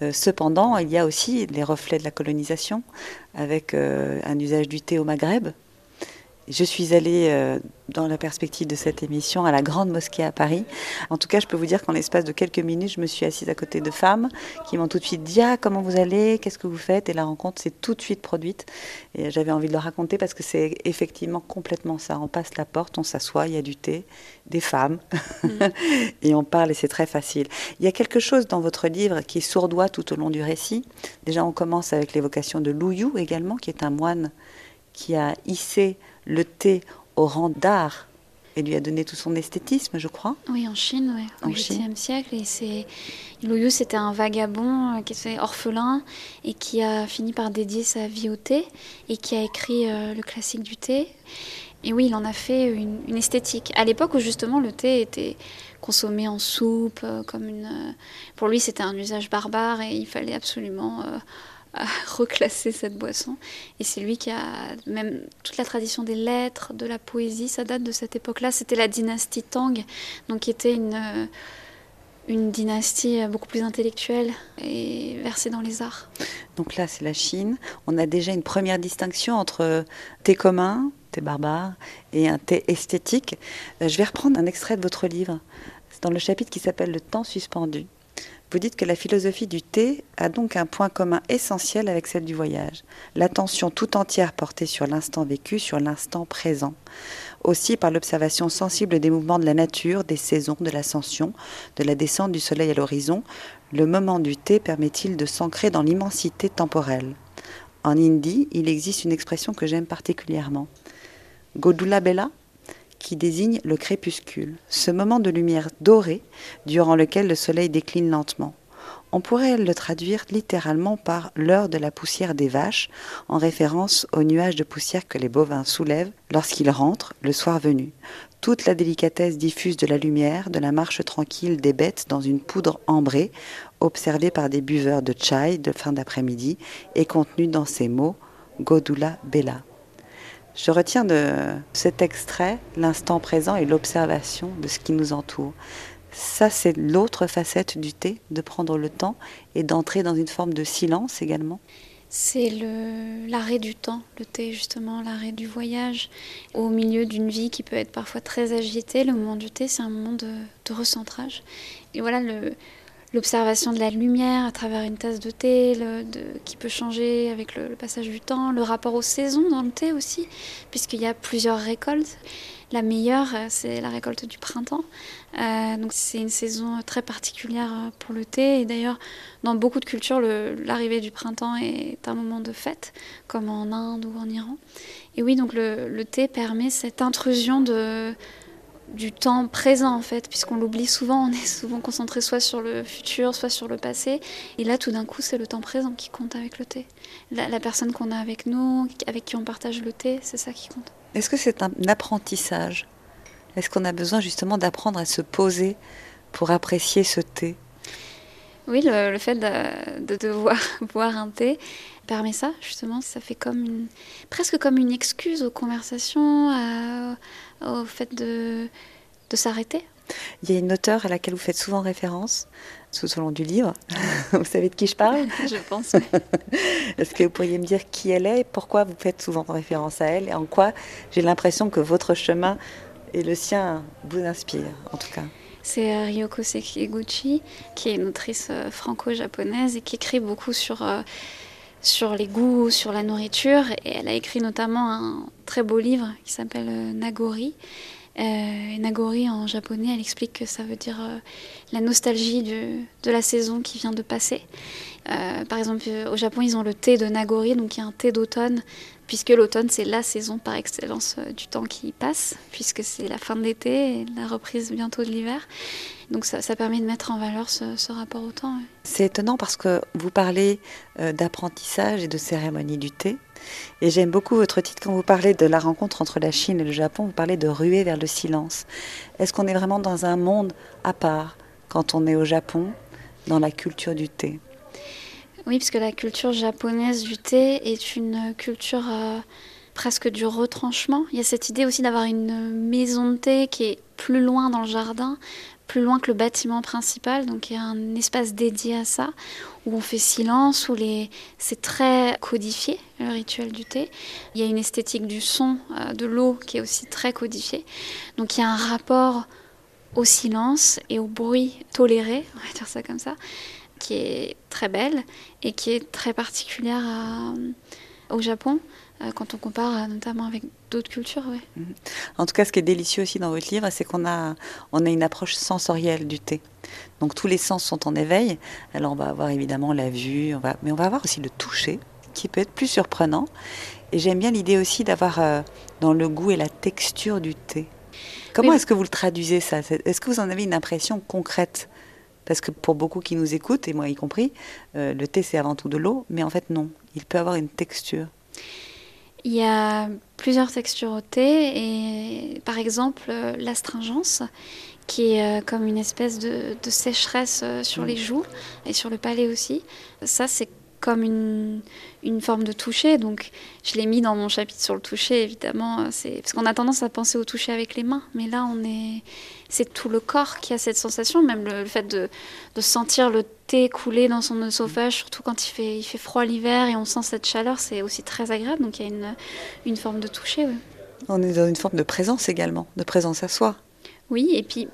Euh, cependant, il y a aussi les reflets de la colonisation, avec euh, un usage du thé au Maghreb. Je suis allée, euh, dans la perspective de cette émission, à la Grande Mosquée à Paris. En tout cas, je peux vous dire qu'en l'espace de quelques minutes, je me suis assise à côté de femmes qui m'ont tout de suite dit Ah, comment vous allez? Qu'est-ce que vous faites? Et la rencontre s'est tout de suite produite. Et j'avais envie de le raconter parce que c'est effectivement complètement ça. On passe la porte, on s'assoit, il y a du thé, des femmes, et on parle et c'est très facile. Il y a quelque chose dans votre livre qui est sourdois tout au long du récit. Déjà, on commence avec l'évocation de Louyou également, qui est un moine qui a hissé le thé au rang d'art et lui a donné tout son esthétisme, je crois. Oui, en Chine, ouais, au. 8e siècle. Et c'est Louyou, c'était un vagabond euh, qui était orphelin et qui a fini par dédier sa vie au thé et qui a écrit euh, le classique du thé. Et oui, il en a fait une, une esthétique. À l'époque où justement le thé était consommé en soupe, euh, comme une. pour lui, c'était un usage barbare et il fallait absolument euh, à reclasser cette boisson. Et c'est lui qui a même toute la tradition des lettres, de la poésie, ça date de cette époque-là. C'était la dynastie Tang, donc qui était une, euh, une dynastie euh, beaucoup plus intellectuelle et versée dans les arts. Donc là, c'est la Chine. On a déjà une première distinction entre thé commun, thé barbare, et un thé esthétique. Euh, Je vais reprendre un extrait de votre livre. dans le chapitre qui s'appelle Le temps suspendu. Vous dites que la philosophie du thé a donc un point commun essentiel avec celle du voyage. L'attention tout entière portée sur l'instant vécu, sur l'instant présent. Aussi par l'observation sensible des mouvements de la nature, des saisons, de l'ascension, de la descente du soleil à l'horizon, le moment du thé permet-il de s'ancrer dans l'immensité temporelle? En hindi, il existe une expression que j'aime particulièrement. Godula Bella, qui désigne le crépuscule, ce moment de lumière dorée durant lequel le soleil décline lentement. On pourrait le traduire littéralement par l'heure de la poussière des vaches, en référence aux nuages de poussière que les bovins soulèvent lorsqu'ils rentrent, le soir venu. Toute la délicatesse diffuse de la lumière, de la marche tranquille des bêtes dans une poudre ambrée, observée par des buveurs de chai de fin d'après-midi, est contenue dans ces mots Godula Bella. Je retiens de cet extrait l'instant présent et l'observation de ce qui nous entoure. Ça, c'est l'autre facette du thé, de prendre le temps et d'entrer dans une forme de silence également. C'est l'arrêt du temps, le thé justement, l'arrêt du voyage. Au milieu d'une vie qui peut être parfois très agitée, le moment du thé, c'est un moment de, recentrage. Et voilà, le, l'observation de la lumière à travers une tasse de thé qui peut changer avec le, passage du temps, le rapport aux saisons dans le thé aussi, puisqu'il y a plusieurs récoltes. La meilleure, euh, c'est la récolte du printemps. Euh, donc c'est une saison très particulière euh, pour le thé. Et d'ailleurs, dans beaucoup de cultures, l'arrivée du printemps est un moment de fête, comme en Inde ou en Iran. Et oui, donc le thé permet cette intrusion de du temps présent en fait, puisqu'on l'oublie souvent, on est souvent concentré soit sur le futur, soit sur le passé. Et là, tout d'un coup, c'est le temps présent qui compte avec le thé. La, personne qu'on a avec nous, avec qui on partage le thé, c'est ça qui compte. Est-ce que c'est un apprentissage? Est-ce qu'on a besoin justement d'apprendre à se poser pour apprécier ce thé? Oui, le, fait de, devoir boire un thé permet ça, justement. Ça fait comme une, presque comme une excuse aux conversations, à, au fait de, de s'arrêter Il y a une auteure à laquelle vous faites souvent référence tout au long du livre. vous savez de qui je parle? Je pense. Est-ce que vous pourriez me dire qui elle est et pourquoi vous faites souvent référence à elle et en quoi j'ai l'impression que votre chemin et le sien vous inspirent, en tout cas? C'est euh, Ryoko Sekiguchi, qui est une autrice euh, franco-japonaise et qui écrit beaucoup sur euh, sur les goûts, sur la nourriture. Et elle a écrit notamment un très beau livre qui s'appelle euh, Nagori. Euh, Nagori en japonais, elle explique que ça veut dire euh, la nostalgie de la saison qui vient de passer. par exemple, au Japon, ils ont le thé de Nagori, donc il y a un thé d'automne puisque l'automne, c'est la saison par excellence euh, du temps qui passe, puisque c'est la fin de l'été et la reprise bientôt de l'hiver. Donc ça, permet de mettre en valeur ce, rapport au temps. C'est étonnant parce que vous parlez euh, d'apprentissage et de cérémonie du thé. Et j'aime beaucoup votre titre quand vous parlez de la rencontre entre la Chine et le Japon, vous parlez de ruer vers le silence. Est-ce qu'on est vraiment dans un monde à part quand on est au Japon, dans la culture du thé? Oui, parce que la culture japonaise du thé est une culture euh, presque du retranchement. Il y a cette idée aussi d'avoir une maison de thé qui est plus loin dans le jardin, plus loin que le bâtiment principal. Donc il y a un espace dédié à ça, où on fait silence, où les... c'est très codifié, le rituel du thé. Il y a une esthétique du son, euh, de l'eau qui est aussi très codifiée. Donc il y a un rapport au silence et au bruit toléré, on va dire ça comme ça, qui est très belle et qui est très particulière au Japon euh, quand on compare euh, notamment avec d'autres cultures. Mhm. En tout cas, ce qui est délicieux aussi dans votre livre, c'est qu'on a, on a une approche sensorielle du thé. Donc tous les sens sont en éveil. Alors on va avoir évidemment la vue, on va, mais on va avoir aussi le toucher, qui peut être plus surprenant. Et j'aime bien l'idée aussi d'avoir euh, dans le goût et la texture du thé. Comment est-ce que vous le traduisez ça? Est-ce que vous en avez une impression concrète? Parce que pour beaucoup qui nous écoutent, et moi y compris, euh, le thé c'est avant tout de l'eau, mais en fait non, il peut avoir une texture. Il y a plusieurs textures au thé, et par exemple euh, l'astringence, qui est euh, comme une espèce de, sécheresse sur les joues et sur le palais aussi. Ça c'est comme une, une, forme de toucher. Donc, je l'ai mis dans mon chapitre sur le toucher, évidemment. C'est parce qu'on a tendance à penser au toucher avec les mains, mais là, on est, c'est tout le corps qui a cette sensation, même le, fait de, de, sentir le thé couler dans son oesophage, surtout quand il fait, il fait froid l'hiver et on sent cette chaleur, c'est aussi très agréable. Donc, il y a une, une forme de toucher. On est dans une forme de présence également, de présence à soi. Oui, et puis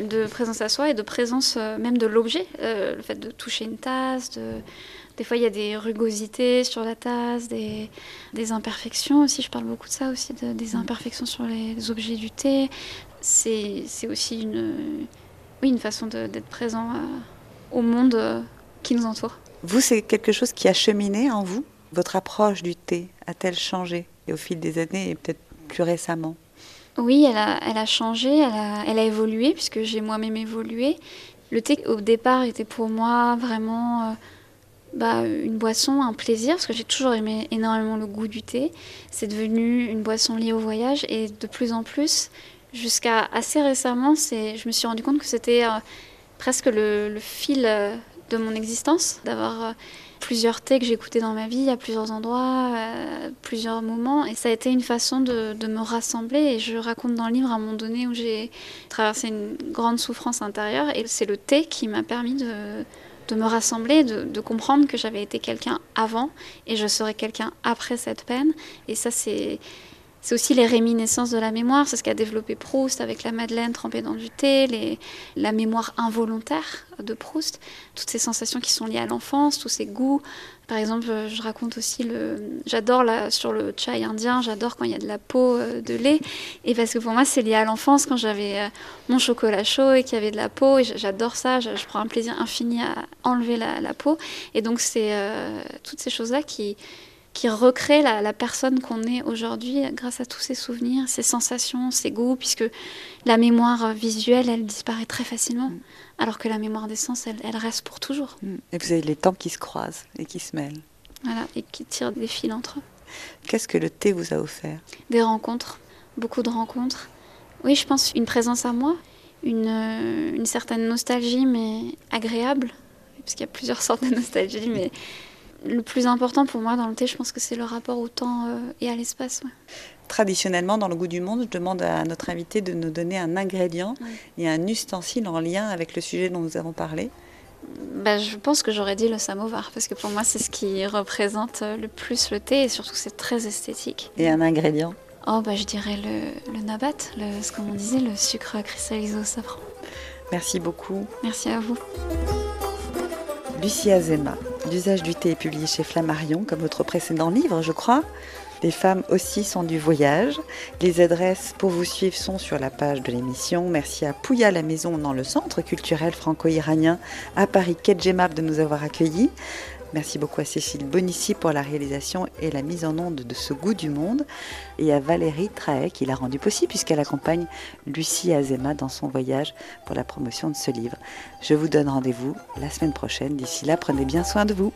de présence à soi et de présence euh, même de l'objet. Euh, le fait de toucher une tasse, de... des fois il y a des rugosités sur la tasse, des, des imperfections aussi. Je parle beaucoup de ça aussi, de- des imperfections sur les objets du thé. C'est aussi une, oui, une façon d'être présent euh, au monde euh, qui nous entoure. Vous, c'est quelque chose qui a cheminé en vous? Votre approche du thé a-t-elle changé? Et au fil des années et peut-être plus récemment? Oui, elle a, elle a changé, elle a, elle a évolué, puisque j'ai moi-même évolué. Le thé, au départ, était pour moi vraiment euh, bah, une boisson, un plaisir, parce que j'ai toujours aimé énormément le goût du thé. C'est devenu une boisson liée au voyage, et de plus en plus, jusqu'à assez récemment, je me suis rendu compte que c'était euh, presque le, fil euh, de mon existence, d'avoir euh, plusieurs thés que j'ai écoutés dans ma vie, à plusieurs endroits, plusieurs moments. Et ça a été une façon de, de me rassembler. Et je raconte dans le livre à un moment donné où j'ai traversé une grande souffrance intérieure. Et c'est le thé qui m'a permis de, de me rassembler, de, comprendre que j'avais été quelqu'un avant et je serai quelqu'un après cette peine. Et ça, c'est. C'est aussi les réminiscences de la mémoire, c'est ce qu'a développé Proust avec la Madeleine trempée dans du thé, la mémoire involontaire de Proust, toutes ces sensations qui sont liées à l'enfance, tous ces goûts. Par exemple, je raconte aussi le. J'adore là sur le chai indien, j'adore quand il y a de la peau euh, de lait. Et parce que pour moi, c'est lié à l'enfance quand j'avais euh, mon chocolat chaud et qu'il y avait de la peau. Et j'adore ça, je, prends un plaisir infini à enlever la, peau. Et donc, c'est euh, toutes ces choses-là qui qui recrée la, la personne qu'on est aujourd'hui grâce à tous ces souvenirs, ces sensations, ces goûts, puisque la mémoire visuelle, elle disparaît très facilement, alors que la mémoire des sens, elle, elle reste pour toujours. Mm. Et vous avez les temps qui se croisent et qui se mêlent. Voilà, et qui tirent des fils entre eux. Qu'est-ce que le thé vous a offert? Des rencontres, beaucoup de rencontres. Oui, je pense une présence à moi, une, une certaine nostalgie, mais agréable, parce qu'il y a plusieurs sortes de nostalgie, mais le plus important pour moi dans le thé, je pense que c'est le rapport au temps euh, et à l'espace. ouais. Traditionnellement, dans le goût du monde, je demande à notre invité de nous donner un ingrédient et un ustensile en lien avec le sujet dont nous avons parlé. Bah, je pense que j'aurais dit le samovar, parce que pour moi, c'est ce qui représente euh, le plus le thé, et surtout, c'est très esthétique. Et un ingrédient? Oh, bah, je dirais le, le nabat, le, ce comme on disait, le sucre cristallisé au safran. Merci beaucoup. Merci à vous. Lucie Azema, L'usage du thé est publié chez Flammarion, comme votre précédent livre, je crois. Les femmes aussi sont du voyage. Les adresses pour vous suivre sont sur la page de l'émission. Merci à Pouya la Maison dans le centre culturel franco-iranien à Paris, Gemab, de nous avoir accueillis. Merci beaucoup à Cécile Bonissi pour la réalisation et la mise en onde de ce goût du monde et à Valérie Trahet qui l'a rendu possible puisqu'elle accompagne Lucie Azema dans son voyage pour la promotion de ce livre. Je vous donne rendez-vous la semaine prochaine. D'ici là, prenez bien soin de vous.